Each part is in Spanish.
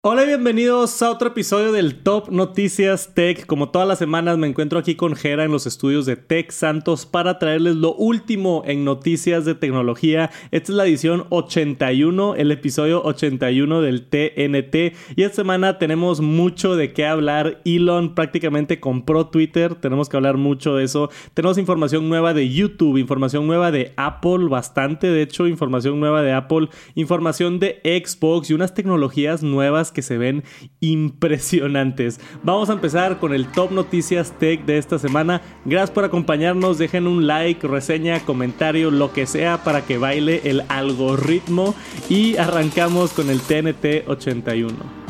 Hola y bienvenidos a otro episodio del Top Noticias Tech. Como todas las semanas me encuentro aquí con Jera en los estudios de Tech Santos para traerles lo último en noticias de tecnología. Esta es la edición 81, el episodio 81 del TNT. Y esta semana tenemos mucho de qué hablar. Elon prácticamente compró Twitter, tenemos que hablar mucho de eso. Tenemos información nueva de YouTube, información nueva de Apple, bastante de hecho, información nueva de Apple, información de Xbox y unas tecnologías nuevas que se ven impresionantes. Vamos a empezar con el top noticias tech de esta semana. Gracias por acompañarnos. Dejen un like, reseña, comentario, lo que sea para que baile el algoritmo. Y arrancamos con el TNT 81.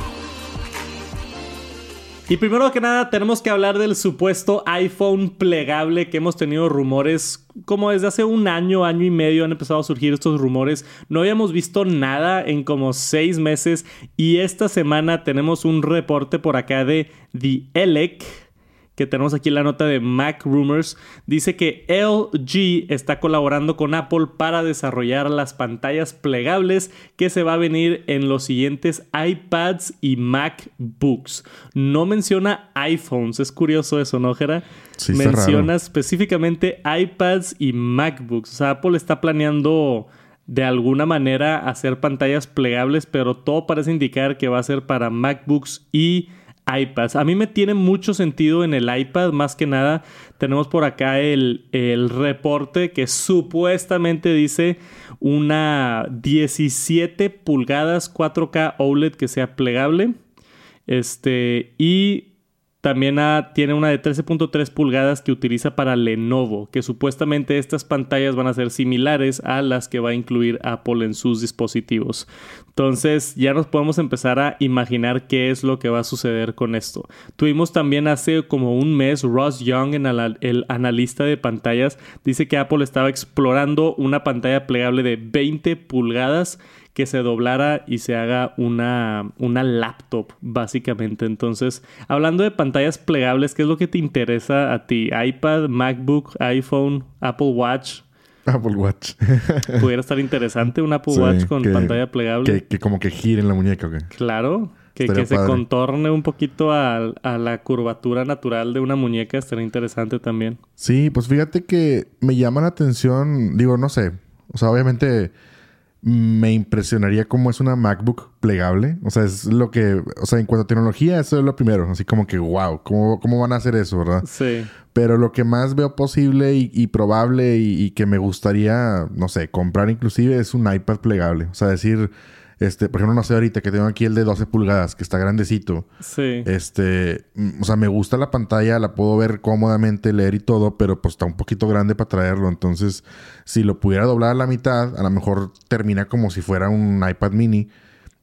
Y primero que nada tenemos que hablar del supuesto iPhone plegable que hemos tenido rumores como desde hace un año, año y medio han empezado a surgir estos rumores. No habíamos visto nada en como seis meses y esta semana tenemos un reporte por acá de The Elec que tenemos aquí la nota de Mac Rumors, dice que LG está colaborando con Apple para desarrollar las pantallas plegables que se va a venir en los siguientes iPads y MacBooks. No menciona iPhones, es curioso eso, ¿no, Jera? menciona específicamente iPads y MacBooks. O sea, Apple está planeando de alguna manera hacer pantallas plegables, pero todo parece indicar que va a ser para MacBooks y iPads. A mí me tiene mucho sentido en el iPad, más que nada. Tenemos por acá el, el reporte que supuestamente dice una 17 pulgadas 4K OLED que sea plegable. Este, y también tiene una de 13.3 pulgadas que utiliza para Lenovo, que supuestamente estas pantallas van a ser similares a las que va a incluir Apple en sus dispositivos. Entonces ya nos podemos empezar a imaginar qué es lo que va a suceder con esto. Tuvimos también hace como un mes Ross Young, el analista de pantallas, dice que Apple estaba explorando una pantalla plegable de 20 pulgadas que se doblara y se haga una, una laptop, básicamente. Entonces, hablando de pantallas plegables, ¿qué es lo que te interesa a ti? ¿iPad, MacBook, iPhone, Apple Watch? Apple Watch. Pudiera estar interesante un Apple Watch con pantalla plegable. Que, como que gire en la muñeca, ¿ok? Claro. Que, que se contorne un poquito a, a, la curvatura natural de una muñeca estaría interesante también. Sí, pues fíjate que me llama la atención, digo, no sé. O sea, obviamente me impresionaría cómo es una MacBook plegable. O sea, es lo que, o sea, en cuanto a tecnología, eso es lo primero. Así como que, wow, ¿cómo, cómo van a hacer eso, verdad? Sí. Pero lo que más veo posible y, probable y, y, que me gustaría, no sé, comprar inclusive es un iPad plegable. O sea, decir, este, por ejemplo, no sé ahorita que tengo aquí el de 12 pulgadas, que está grandecito. Sí. Este, mm, o sea, me gusta la pantalla, la puedo ver cómodamente, leer y todo, pero pues está un poquito grande para traerlo. Entonces, si lo pudiera doblar a la mitad, a lo mejor termina como si fuera un iPad mini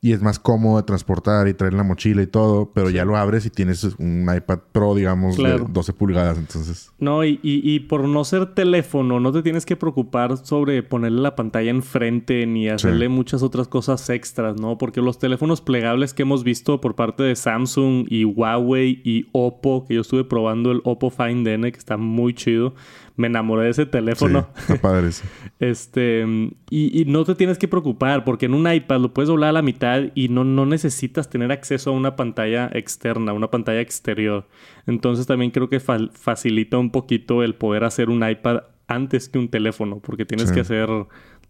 y es más cómodo de transportar y traer la mochila y todo, pero ya lo abres y tienes un iPad Pro, digamos, de 12 pulgadas, entonces. No, y, y, por no ser teléfono, no te tienes que preocupar sobre ponerle la pantalla enfrente ni hacerle muchas otras cosas extras, ¿no? Porque los teléfonos plegables que hemos visto por parte de Samsung y Huawei y Oppo, que yo estuve probando el Oppo Find N, que está muy chido me enamoré de ese teléfono. Sí, está padre este, y, y, no te tienes que preocupar porque en un iPad lo puedes doblar a la mitad y no, no necesitas tener acceso a una pantalla externa, una pantalla exterior. Entonces también creo que facilita un poquito el poder hacer un iPad antes que un teléfono porque tienes que hacer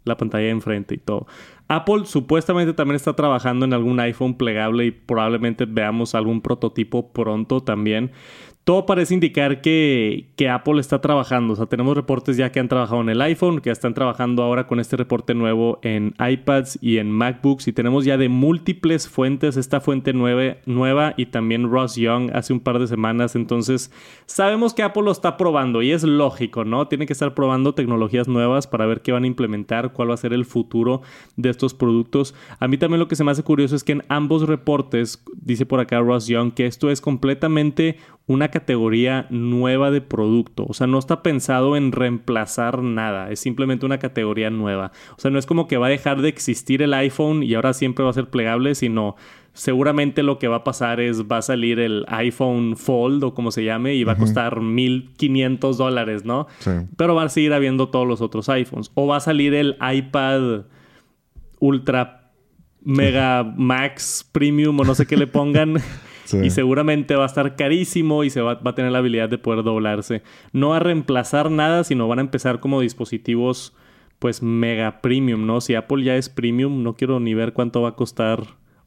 la pantalla enfrente y todo. Apple supuestamente también está trabajando en algún iPhone plegable y probablemente veamos algún prototipo pronto también todo parece indicar que, Apple está trabajando. O sea, tenemos reportes ya que han trabajado en el iPhone, que están trabajando ahora con este reporte nuevo en iPads y en MacBooks. Y tenemos ya de múltiples fuentes esta fuente nueva, nueva y también Ross Young hace un par de semanas. Entonces, sabemos que Apple lo está probando y es lógico, ¿no? Tiene que estar probando tecnologías nuevas para ver qué van a implementar, cuál va a ser el futuro de estos productos. A mí también lo que se me hace curioso es que en ambos reportes, dice por acá Ross Young, que esto es completamente una categoría nueva de producto. O sea, no está pensado en reemplazar nada. Es simplemente una categoría nueva. O sea, no es como que va a dejar de existir el iPhone y ahora siempre va a ser plegable, sino seguramente lo que va a pasar es va a salir el iPhone Fold o como se llame y va a costar 1500 dólares, ¿no? Sí. Pero va a seguir habiendo todos los otros iPhones. O va a salir el iPad Ultra Mega Max Premium o no sé qué le pongan. Y seguramente va a estar carísimo y se va, va, a tener la habilidad de poder doblarse. No a reemplazar nada, sino van a empezar como dispositivos pues mega premium, ¿no? Si Apple ya es premium, no quiero ni ver cuánto va a costar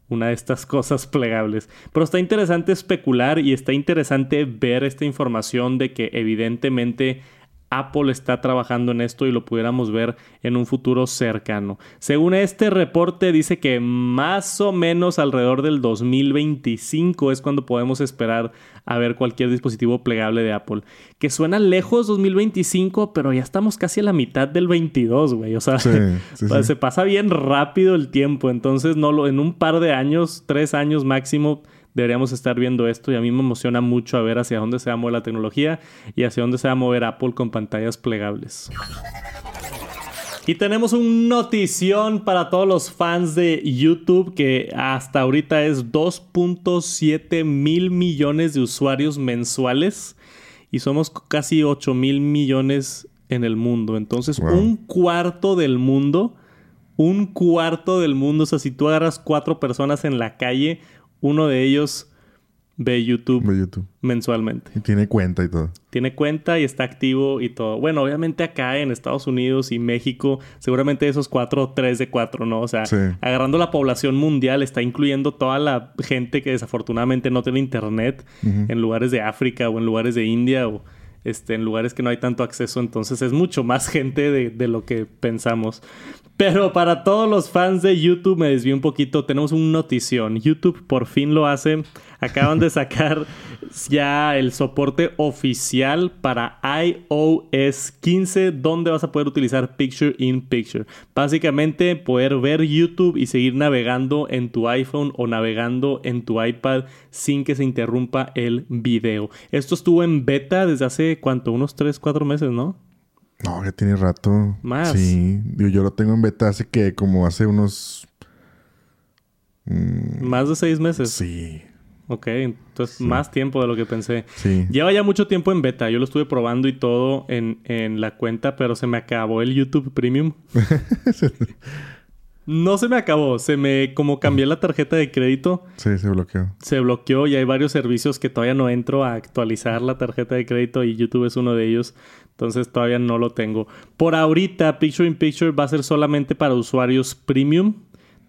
una de estas cosas plegables. Pero está interesante especular y está interesante ver esta información de que evidentemente Apple está trabajando en esto y lo pudiéramos ver en un futuro cercano. Según este reporte dice que más o menos alrededor del 2025 es cuando podemos esperar a ver cualquier dispositivo plegable de Apple. Que suena lejos 2025, pero ya estamos casi a la mitad del 22, güey. O sea, se pasa bien rápido el tiempo. Entonces, no lo, en un par de años, tres años máximo, deberíamos estar viendo esto y a mí me emociona mucho a ver hacia dónde se va a mover la tecnología y hacia dónde se va a mover Apple con pantallas plegables. Y tenemos un notición para todos los fans de YouTube que hasta ahorita es 2.7 mil millones de usuarios mensuales y somos casi 8 mil millones en el mundo. Entonces, un cuarto del mundo, un cuarto del mundo, o sea, si tú agarras cuatro personas en la calle, uno de ellos ve YouTube, mensualmente. Y tiene cuenta y todo. Tiene cuenta y está activo y todo. Bueno, obviamente acá en Estados Unidos y México, seguramente esos cuatro, tres de cuatro, ¿no? O sea, agarrando la población mundial, está incluyendo toda la gente que desafortunadamente no tiene internet en lugares de África o en lugares de India o este, en lugares que no hay tanto acceso. Entonces es mucho más gente de, de lo que pensamos. Pero para todos los fans de YouTube, me desvío un poquito, tenemos un notición. YouTube por fin lo hace. Acaban de sacar ya el soporte oficial para iOS 15, donde vas a poder utilizar Picture in Picture. Básicamente, poder ver YouTube y seguir navegando en tu iPhone o navegando en tu iPad sin que se interrumpa el video. Esto estuvo en beta desde hace, ¿cuánto? Unos 3, 4 meses, ¿no? No, ya tiene rato. Más. Sí. yo lo tengo en beta hace que como hace unos. Mm, más de seis meses. Sí. Ok, entonces más tiempo de lo que pensé. Sí. Lleva ya mucho tiempo en beta. Yo lo estuve probando y todo en, en la cuenta, pero se me acabó el YouTube Premium. no se me acabó. Se me... Como cambié la tarjeta de crédito. Sí, se bloqueó. Se bloqueó y hay varios servicios que todavía no entro a actualizar la tarjeta de crédito y YouTube es uno de ellos. Entonces todavía no lo tengo. Por ahorita, Picture in Picture va a ser solamente para usuarios premium.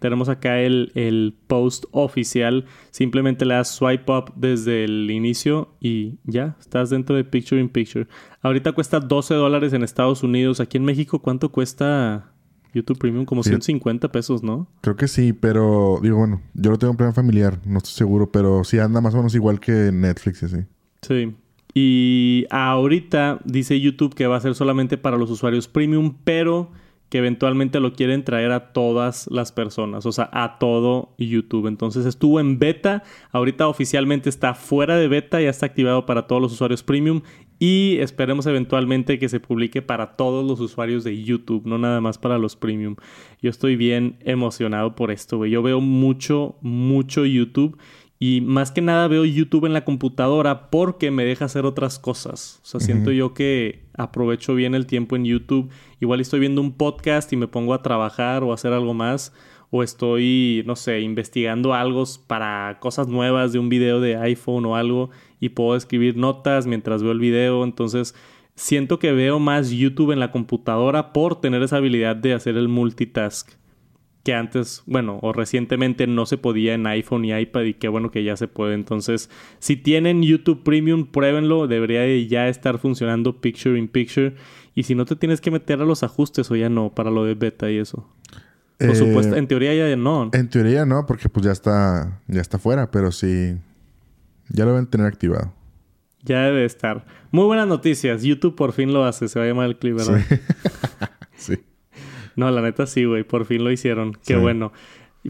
Tenemos acá el, el post oficial. Simplemente le das swipe up desde el inicio y ya, estás dentro de Picture in Picture. Ahorita cuesta 12 dólares en Estados Unidos. Aquí en México, ¿cuánto cuesta YouTube Premium? Como 150 pesos, ¿no? Creo que sí, pero digo, bueno, yo lo tengo en plan familiar, no estoy seguro, pero sí anda más o menos igual que Netflix y así. Sí. Y ahorita dice YouTube que va a ser solamente para los usuarios premium, pero que eventualmente lo quieren traer a todas las personas, o sea, a todo YouTube. Entonces estuvo en beta, ahorita oficialmente está fuera de beta, ya está activado para todos los usuarios premium y esperemos eventualmente que se publique para todos los usuarios de YouTube, no nada más para los premium. Yo estoy bien emocionado por esto, güey. Yo veo mucho, mucho YouTube y más que nada veo YouTube en la computadora porque me deja hacer otras cosas. O sea, siento yo que aprovecho bien el tiempo en YouTube. Igual estoy viendo un podcast y me pongo a trabajar o a hacer algo más. O estoy, no sé, investigando algo para cosas nuevas de un video de iPhone o algo. Y puedo escribir notas mientras veo el video. Entonces, siento que veo más YouTube en la computadora por tener esa habilidad de hacer el multitask que antes, bueno, o recientemente no se podía en iPhone y iPad y qué bueno que ya se puede. Entonces, si tienen YouTube Premium, pruébenlo, debería ya estar funcionando Picture in Picture. Y si no te tienes que meter a los ajustes o ya no, para lo de beta y eso. Por supuesto, en teoría ya no. En teoría no, porque pues ya está, ya está fuera, pero sí, ya lo deben tener activado. Ya debe estar. Muy buenas noticias. YouTube por fin lo hace. Se va a llamar el clip, ¿verdad? sí. No, la neta sí, güey. Por fin lo hicieron. Qué bueno.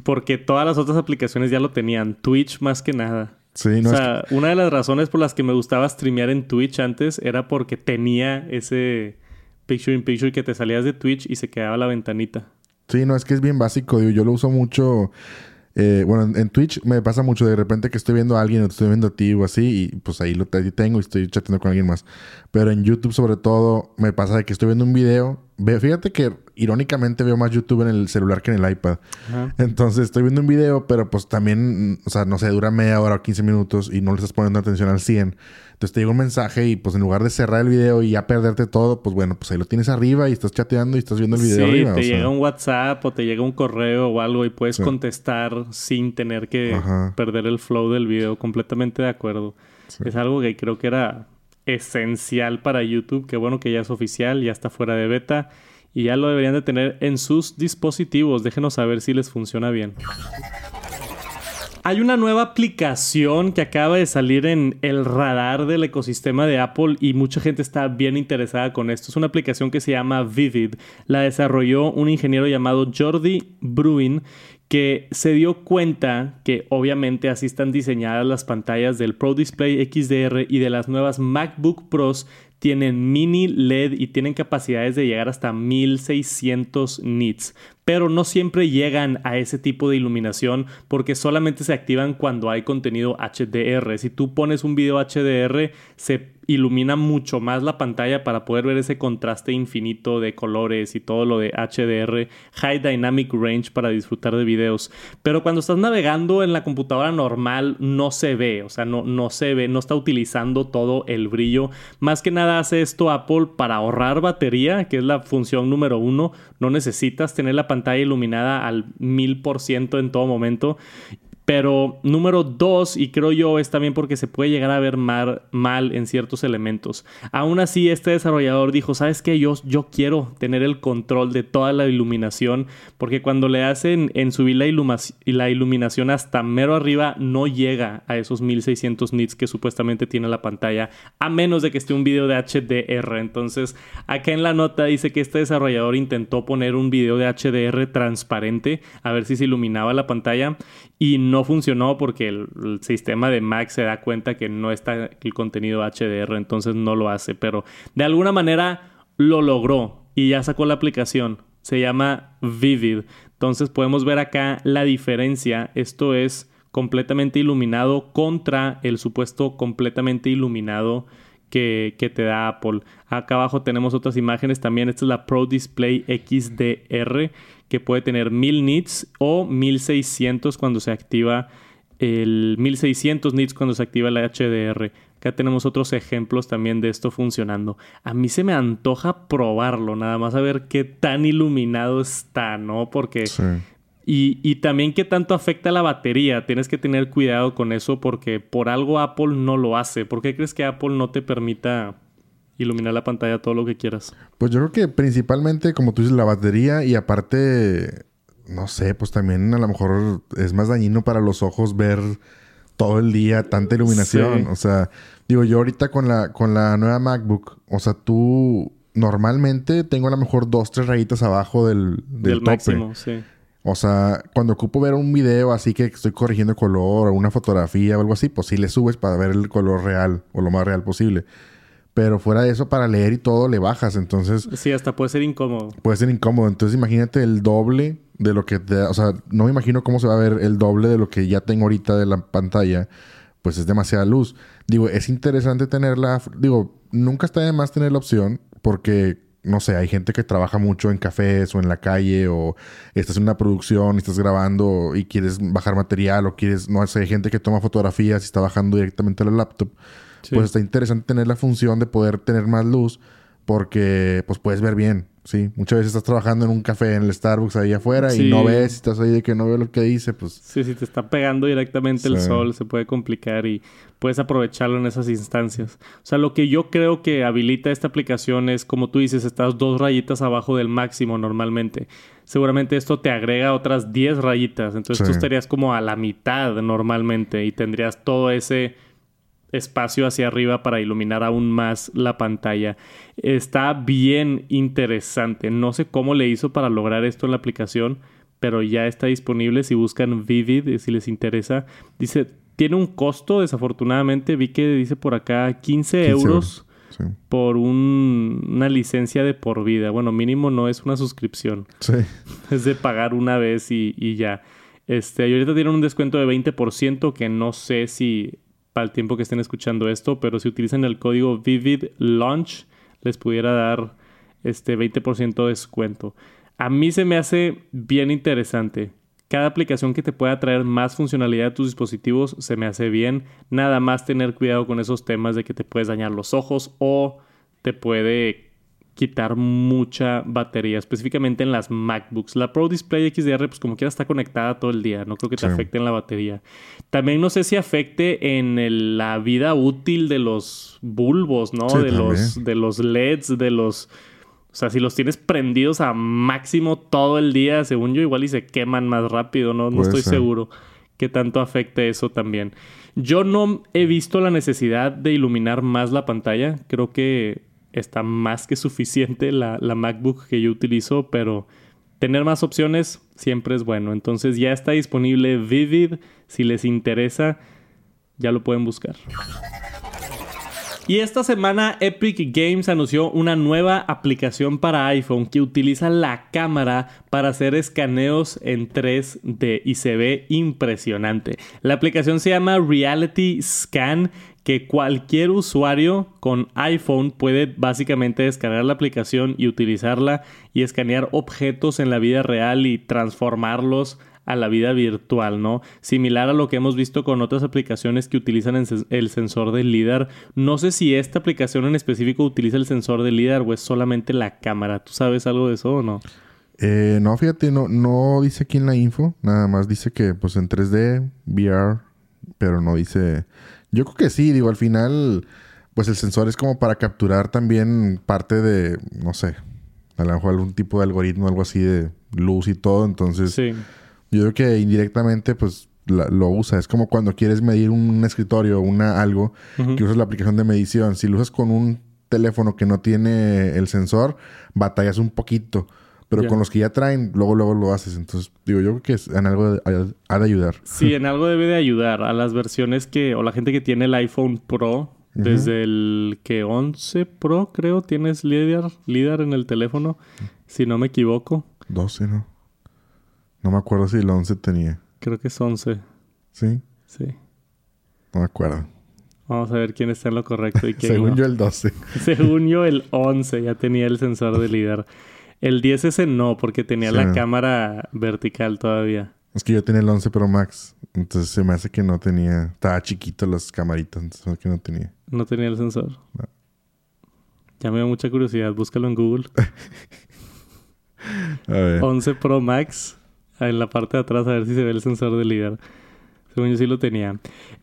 Porque todas las otras aplicaciones ya lo tenían. Twitch más que nada. Sí, no o sea, una de las razones por las que me gustaba streamear en Twitch antes era porque tenía ese picture in picture que te salías de Twitch y se quedaba la ventanita. Sí, no, es que es bien básico. yo lo uso mucho. Eh, bueno, en Twitch me pasa mucho de repente que estoy viendo a alguien o te estoy viendo a ti o así, y pues ahí lo tengo y estoy chateando con alguien más. Pero en YouTube, sobre todo, me pasa de que estoy viendo un video fíjate que irónicamente veo más YouTube en el celular que en el iPad. Entonces estoy viendo un video, pero pues también, o sea, no sé, dura media hora o 15 minutos y no le estás poniendo atención al 100. Entonces te llega un mensaje y pues en lugar de cerrar el video y ya perderte todo, pues bueno, pues ahí lo tienes arriba y estás chateando y estás viendo el video arriba. Te llega un WhatsApp o te llega un correo o algo y puedes contestar sin tener que perder el flow del video. Completamente de acuerdo. Es algo que creo que era esencial para YouTube. Qué bueno que ya es oficial, ya está fuera de beta y ya lo deberían de tener en sus dispositivos. Déjenos saber si les funciona bien. Hay una nueva aplicación que acaba de salir en el radar del ecosistema de Apple y mucha gente está bien interesada con esto. Es una aplicación que se llama Vivid. La desarrolló un ingeniero llamado Jordi Bruin que se dio cuenta que obviamente así están diseñadas las pantallas del Pro Display XDR y de las nuevas MacBook Pros tienen mini LED y tienen capacidades de llegar hasta 1600 nits pero no siempre llegan a ese tipo de iluminación porque solamente se activan cuando hay contenido HDR. Si tú pones un video HDR, se ilumina mucho más la pantalla para poder ver ese contraste infinito de colores y todo lo de HDR, High Dynamic Range para disfrutar de videos. Pero cuando estás navegando en la computadora normal no se ve, o sea, no, no se ve, no está utilizando todo el brillo. Más que nada hace esto Apple para ahorrar batería, que es la función número uno. No necesitas tener la pantalla iluminada al mil por ciento en todo momento pero número dos, y creo yo, es también porque se puede llegar a ver mal, mal en ciertos elementos. Aún así, este desarrollador dijo, ¿sabes qué? Yo, yo quiero tener el control de toda la iluminación, porque cuando le hacen en subir la, la iluminación hasta mero arriba, no llega a esos 1600 nits que supuestamente tiene la pantalla, a menos de que esté un video de HDR. Entonces, acá en la nota dice que este desarrollador intentó poner un video de HDR transparente, a ver si se iluminaba la pantalla, y no funcionó porque el, sistema de Mac se da cuenta que no está el contenido HDR, entonces no lo hace, pero de alguna manera lo logró y ya sacó la aplicación. Se llama Vivid. Entonces podemos ver acá la diferencia. Esto es completamente iluminado contra el supuesto completamente iluminado que, te da Apple. Acá abajo tenemos otras imágenes también. Esta es la Pro Display XDR que puede tener 1000 nits o 1600 cuando se activa el 1600 nits cuando se activa la HDR. Acá tenemos otros ejemplos también de esto funcionando. A mí se me antoja probarlo, nada más a ver qué tan iluminado está, ¿no? Porque... Y, y, también qué tanto afecta la batería. Tienes que tener cuidado con eso porque por algo Apple no lo hace. ¿Por qué crees que Apple no te permita iluminar la pantalla todo lo que quieras. Pues yo creo que principalmente, como tú dices, la batería y aparte, no sé, pues también a lo mejor es más dañino para los ojos ver todo el día tanta iluminación. O sea, digo, yo ahorita con la, con la nueva MacBook, o sea, tú normalmente tengo a lo mejor dos, tres rayitas abajo del, del, máximo, sí. O sea, cuando ocupo ver un video así que estoy corrigiendo color o una fotografía o algo así, pues sí le subes para ver el color real o lo más real posible. Pero fuera de eso, para leer y todo, le bajas. Entonces. Sí, hasta puede ser incómodo. Puede ser incómodo. Entonces, imagínate el doble de lo que te. O sea, no me imagino cómo se va a ver el doble de lo que ya tengo ahorita de la pantalla. Pues es demasiada luz. Digo, es interesante tenerla. Digo, nunca está de más tener la opción. Porque, no sé, hay gente que trabaja mucho en cafés o en la calle. O estás en una producción y estás grabando y quieres bajar material. O quieres. No sé, hay gente que toma fotografías y está bajando directamente a la laptop pues está interesante tener la función de poder tener más luz porque pues puedes ver bien, ¿sí? Muchas veces estás trabajando en un café en el Starbucks ahí afuera y no ves, estás ahí de que no veo lo que dice, pues... Sí, si te está pegando directamente el sol, se puede complicar y puedes aprovecharlo en esas instancias. O sea, lo que yo creo que habilita esta aplicación es, como tú dices, estás dos rayitas abajo del máximo normalmente. Seguramente esto te agrega otras 10 rayitas, entonces tú estarías como a la mitad normalmente y tendrías todo ese espacio hacia arriba para iluminar aún más la pantalla. Está bien interesante. No sé cómo le hizo para lograr esto en la aplicación, pero ya está disponible si buscan Vivid, eh, si les interesa. Dice, tiene un costo, desafortunadamente. Vi que dice por acá 15, euros. Por una licencia de por vida. Bueno, mínimo no es una suscripción. Sí. Es de pagar una vez y, y ya. Este, y ahorita tienen un descuento de 20% que no sé si para el tiempo que estén escuchando esto, pero si utilizan el código Vivid Launch, les pudiera dar este 20% de descuento. A mí se me hace bien interesante. Cada aplicación que te pueda traer más funcionalidad a tus dispositivos se me hace bien. Nada más tener cuidado con esos temas de que te puedes dañar los ojos o te puede quitar mucha batería, específicamente en las MacBooks. La Pro Display XDR, pues como quiera está conectada todo el día, no creo que te afecte en la batería. También no sé si afecte en la vida útil de los bulbos, ¿no? de, los, de los LEDs, de los o sea, si los tienes prendidos a máximo todo el día, según yo, igual y se queman más rápido, ¿no? No estoy seguro que tanto afecte eso también. Yo no he visto la necesidad de iluminar más la pantalla. Creo que está más que suficiente la, la MacBook que yo utilizo, pero tener más opciones siempre es bueno. Entonces ya está disponible Vivid. Si les interesa, ya lo pueden buscar. Y esta semana Epic Games anunció una nueva aplicación para iPhone que utiliza la cámara para hacer escaneos en 3D y se ve impresionante. La aplicación se llama Reality Scan que cualquier usuario con iPhone puede básicamente descargar la aplicación y utilizarla y escanear objetos en la vida real y transformarlos a la vida virtual, ¿no? Similar a lo que hemos visto con otras aplicaciones que utilizan el sensor del LIDAR. No sé si esta aplicación en específico utiliza el sensor del LIDAR o es solamente la cámara. ¿Tú sabes algo de eso o no? Eh, no, fíjate, no, no dice aquí en la info. Nada más dice que pues en 3D, VR, pero no dice... Yo creo que sí, digo, al final pues el sensor es como para capturar también parte de, no sé, a lo mejor algún tipo de algoritmo, algo así de luz y todo. Entonces, sí. Yo creo que indirectamente, pues lo usa. Es como cuando quieres medir un escritorio, una algo, que usas la aplicación de medición. Si lo usas con un teléfono que no tiene el sensor, batallas un poquito. Pero con los que ya traen, luego, luego lo haces. Entonces, digo, yo creo que en algo ha de ayudar. Sí, en algo debe de ayudar. A las versiones que, o la gente que tiene el iPhone Pro, desde el que 11 Pro, creo, tienes LIDAR, LIDAR en el teléfono, si no me equivoco. 12, ¿no? No me acuerdo si el 11 tenía. Creo que es 11. ¿Sí? Sí. No me acuerdo. Vamos a ver quién está en lo correcto y quién Según yo el 12. Según yo el 11 ya tenía el sensor de líder. El 10 ese no, porque tenía la cámara vertical todavía. Es que yo tenía el 11 Pro Max. Entonces se me hace que no tenía... Estaba chiquito las camaritas. Entonces que no tenía. No tenía el sensor. No. Ya me da mucha curiosidad. Búscalo en Google. a ver. 11 Pro Max en la parte de atrás a ver si se ve el sensor de líder. Según yo sí lo tenía.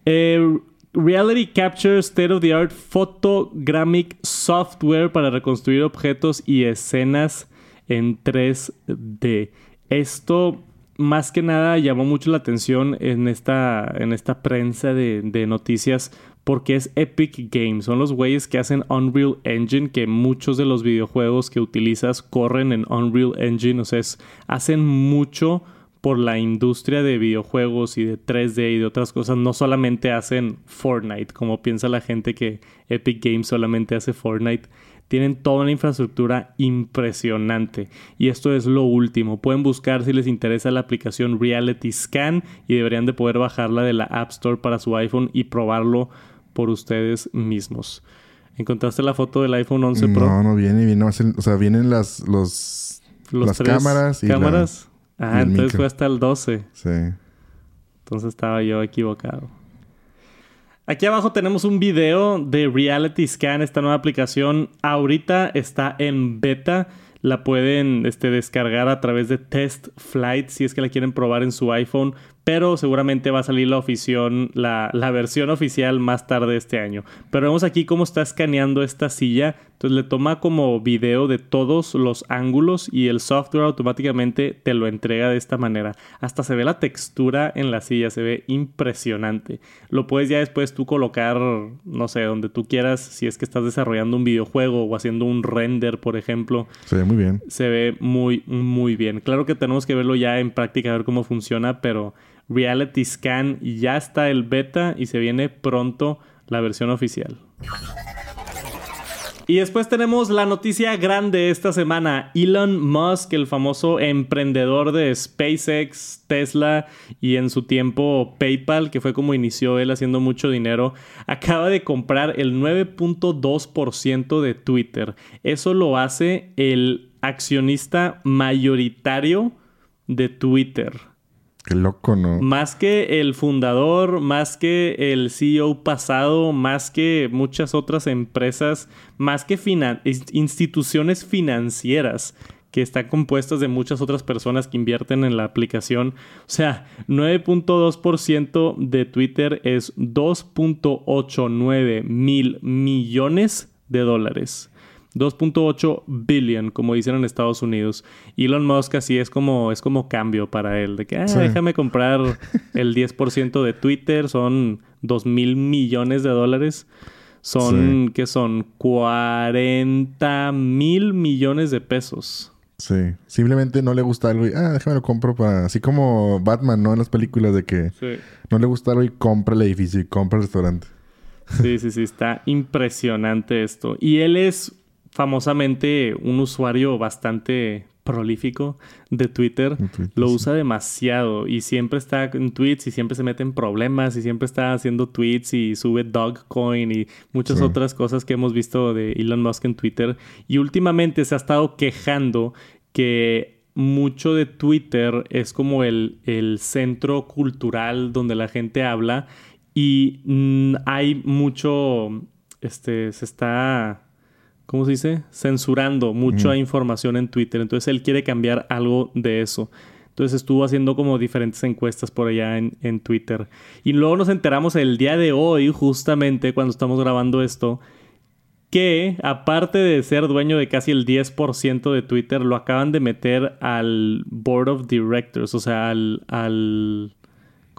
Eh, Reality Capture State of the Art Photogrammic Software para reconstruir objetos y escenas en 3D. Esto más que nada llamó mucho la atención en esta, en esta prensa de, noticias porque es Epic Games. Son los güeyes que hacen Unreal Engine, que muchos de los videojuegos que utilizas corren en Unreal Engine. O sea, hacen mucho por la industria de videojuegos y de 3D y de otras cosas. No solamente hacen Fortnite, como piensa la gente que Epic Games solamente hace Fortnite. Tienen toda una infraestructura impresionante. Y esto es lo último. Pueden buscar si les interesa la aplicación Reality Scan y deberían de poder bajarla de la App Store para su iPhone y probarlo por ustedes mismos. ¿Encontraste la foto del iPhone 11 Pro? No, no viene, viene o sea, vienen las, los, las cámaras y cámaras. ah, entonces fue hasta el 12. Sí. Entonces estaba yo equivocado. Aquí abajo tenemos un video de Reality Scan, esta nueva aplicación. Ahorita está en beta. La pueden este, descargar a través de Test Flight si es que la quieren probar en su iPhone pero seguramente va a salir la, la, la, versión oficial más tarde este año. Pero vemos aquí cómo está escaneando esta silla. Entonces le toma como video de todos los ángulos y el software automáticamente te lo entrega de esta manera. Hasta se ve la textura en la silla, se ve impresionante. Lo puedes ya después tú colocar, no sé, donde tú quieras, si es que estás desarrollando un videojuego o haciendo un render, por ejemplo. Se ve muy bien. Se ve muy, muy bien. Claro que tenemos que verlo ya en práctica, a ver cómo funciona, pero Reality Scan ya está el beta y se viene pronto la versión oficial. Y después tenemos la noticia grande esta semana. Elon Musk, el famoso emprendedor de SpaceX, Tesla y en su tiempo PayPal, que fue como inició él haciendo mucho dinero, acaba de comprar el 9.2% de Twitter. Eso lo hace el accionista mayoritario de Twitter. Qué loco, ¿no? Más que el fundador, más que el CEO pasado, más que muchas otras empresas, más que instituciones financieras que están compuestas de muchas otras personas que invierten en la aplicación. O sea, 9.2% de Twitter es 2.89 mil millones de dólares. 2.8 billion, como dicen en Estados Unidos. Elon Musk así es como, es como cambio para él. De que, ah, déjame comprar el 10% de Twitter. Son 2 mil millones de dólares. Son, que son? 40 mil millones de pesos. Sí. Simplemente no le gusta algo y, ah, déjame lo compro para... Así como Batman, ¿no? En las películas de que no le gusta algo y compra el edificio y compra el restaurante. Sí, sí, sí. Está impresionante esto. Y él es famosamente un usuario bastante prolífico de Twitter, lo usa demasiado y siempre está en tweets y siempre se mete en problemas y siempre está haciendo tweets y sube Dogcoin y muchas otras cosas que hemos visto de Elon Musk en Twitter. Y últimamente se ha estado quejando que mucho de Twitter es como el, el centro cultural donde la gente habla y mm, hay mucho, este, se está ¿cómo se dice? Censurando mucha información en Twitter. Entonces él quiere cambiar algo de eso. Entonces estuvo haciendo como diferentes encuestas por allá en, en, Twitter. Y luego nos enteramos el día de hoy, justamente cuando estamos grabando esto, que aparte de ser dueño de casi el 10% de Twitter, lo acaban de meter al Board of Directors, o sea, al, al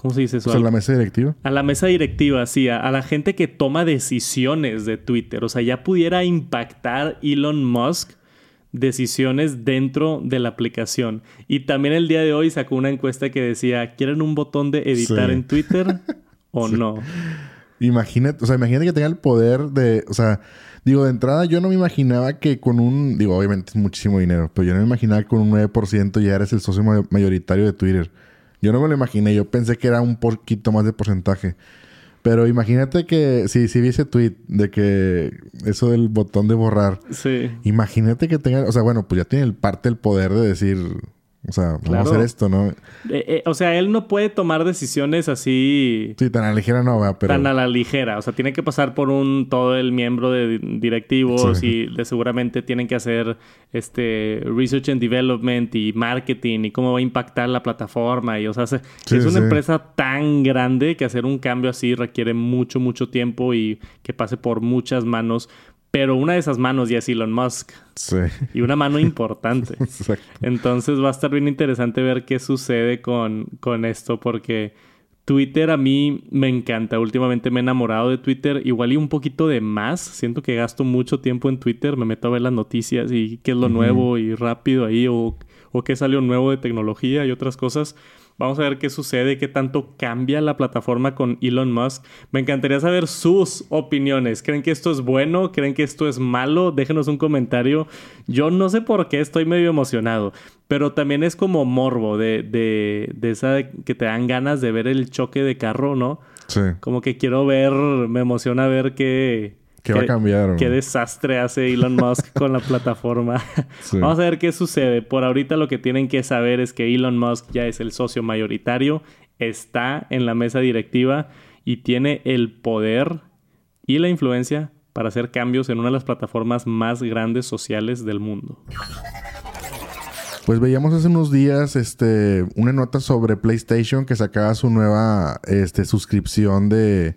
¿Cómo se dice eso? ¿A la mesa directiva? A la mesa directiva, sí, a, la gente que toma decisiones de Twitter. O sea, ya pudiera impactar Elon Musk decisiones dentro de la aplicación. Y también el día de hoy sacó una encuesta que decía, ¿quieren un botón de editar en Twitter o no? Imagínate, o sea, imagínate que tenga el poder de, o sea, digo, de entrada yo no me imaginaba que con un, digo, obviamente es muchísimo dinero, pero yo no me imaginaba que con un 9% ya eres el socio mayoritario de Twitter. Yo no me lo imaginé, yo pensé que era un poquito más de porcentaje. Pero imagínate que si, si vi ese tweet de que eso del botón de borrar. Sí. Imagínate que tenga, o sea, bueno, pues ya tiene parte del poder de decir, o sea, vamos a hacer esto, ¿no? Eh, eh, o sea, él no puede tomar decisiones así. Sí, tan a la ligera no pero. Tan a la ligera. O sea, tiene que pasar por un todo el miembro de directivos y de, seguramente tienen que hacer este research and development y marketing y cómo va a impactar la plataforma. Y o sea, es una empresa tan grande que hacer un cambio así requiere mucho, mucho tiempo y que pase por muchas manos. Pero una de esas manos ya es Elon Musk. Sí. Y una mano importante. Entonces va a estar bien interesante ver qué sucede con, con esto porque Twitter a mí me encanta. Últimamente me he enamorado de Twitter. Igual y un poquito de más. Siento que gasto mucho tiempo en Twitter. Me meto a ver las noticias y qué es lo nuevo y rápido ahí o, o qué salió nuevo de tecnología y otras cosas. Vamos a ver qué sucede, qué tanto cambia la plataforma con Elon Musk. Me encantaría saber sus opiniones. ¿Creen que esto es bueno? ¿Creen que esto es malo? Déjenos un comentario. Yo no sé por qué estoy medio emocionado, pero también es como morbo de, de, de esa que te dan ganas de ver el choque de carro, ¿no? Sí. Como que quiero ver, me emociona ver qué, ¿Qué, va a cambiar? Qué desastre hace Elon Musk con la plataforma. Vamos a ver qué sucede. Por ahorita lo que tienen que saber es que Elon Musk ya es el socio mayoritario, está en la mesa directiva y tiene el poder y la influencia para hacer cambios en una de las plataformas más grandes sociales del mundo. Pues veíamos hace unos días este, una nota sobre PlayStation que sacaba su nueva este, suscripción de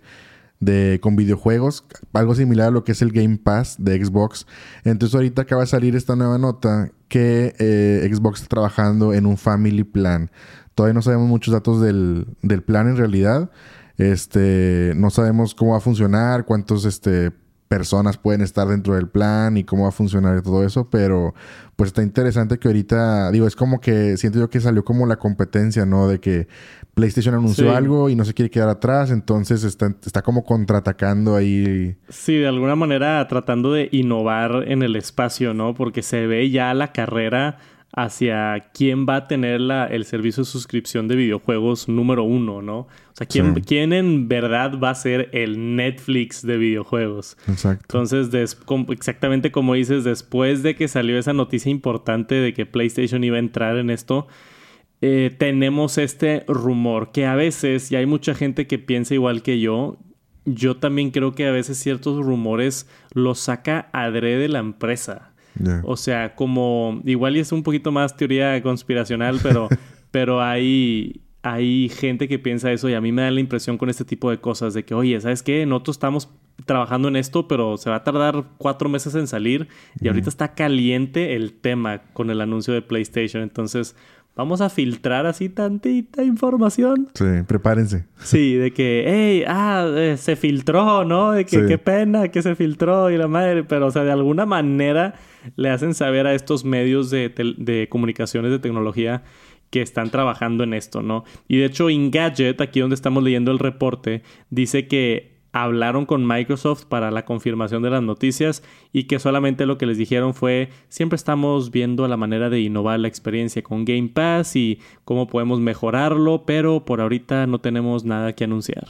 de, con videojuegos, algo similar a lo que es el Game Pass de Xbox. Entonces ahorita acaba de salir esta nueva nota que eh, Xbox está trabajando en un Family Plan. Todavía no sabemos muchos datos del, del plan en realidad. Este, no sabemos cómo va a funcionar, cuántos este, personas pueden estar dentro del plan y cómo va a funcionar y todo eso, pero pues está interesante que ahorita, digo, es como que siento yo que salió como la competencia, ¿no? De que PlayStation anunció algo y no se quiere quedar atrás, entonces está, está como contraatacando ahí. Sí, de alguna manera tratando de innovar en el espacio, ¿no? Porque se ve ya la carrera hacia quién va a tener la, el servicio de suscripción de videojuegos número uno, ¿no? O sea, quién, quién en verdad va a ser el Netflix de videojuegos. Exacto. Entonces, exactamente como dices, después de que salió esa noticia importante de que PlayStation iba a entrar en esto, eh, tenemos este rumor que a veces, y hay mucha gente que piensa igual que yo, yo también creo que a veces ciertos rumores los saca adrede la empresa. O sea, como igual y es un poquito más teoría conspiracional, pero, pero hay, hay gente que piensa eso y a mí me da la impresión con este tipo de cosas de que, oye, ¿sabes qué? Nosotros estamos trabajando en esto, pero se va a tardar cuatro meses en salir y ahorita está caliente el tema con el anuncio de PlayStation. Entonces, vamos a filtrar así tantita información. Sí, prepárense. Sí, de que, hey, ah, eh, se filtró, ¿no? De que qué pena que se filtró y la madre, pero o sea, de alguna manera le hacen saber a estos medios de, de comunicaciones de tecnología que están trabajando en esto, ¿no? Y de hecho, Engadget, aquí donde estamos leyendo el reporte, dice que hablaron con Microsoft para la confirmación de las noticias y que solamente lo que les dijeron fue siempre estamos viendo la manera de innovar la experiencia con Game Pass y cómo podemos mejorarlo, pero por ahorita no tenemos nada que anunciar.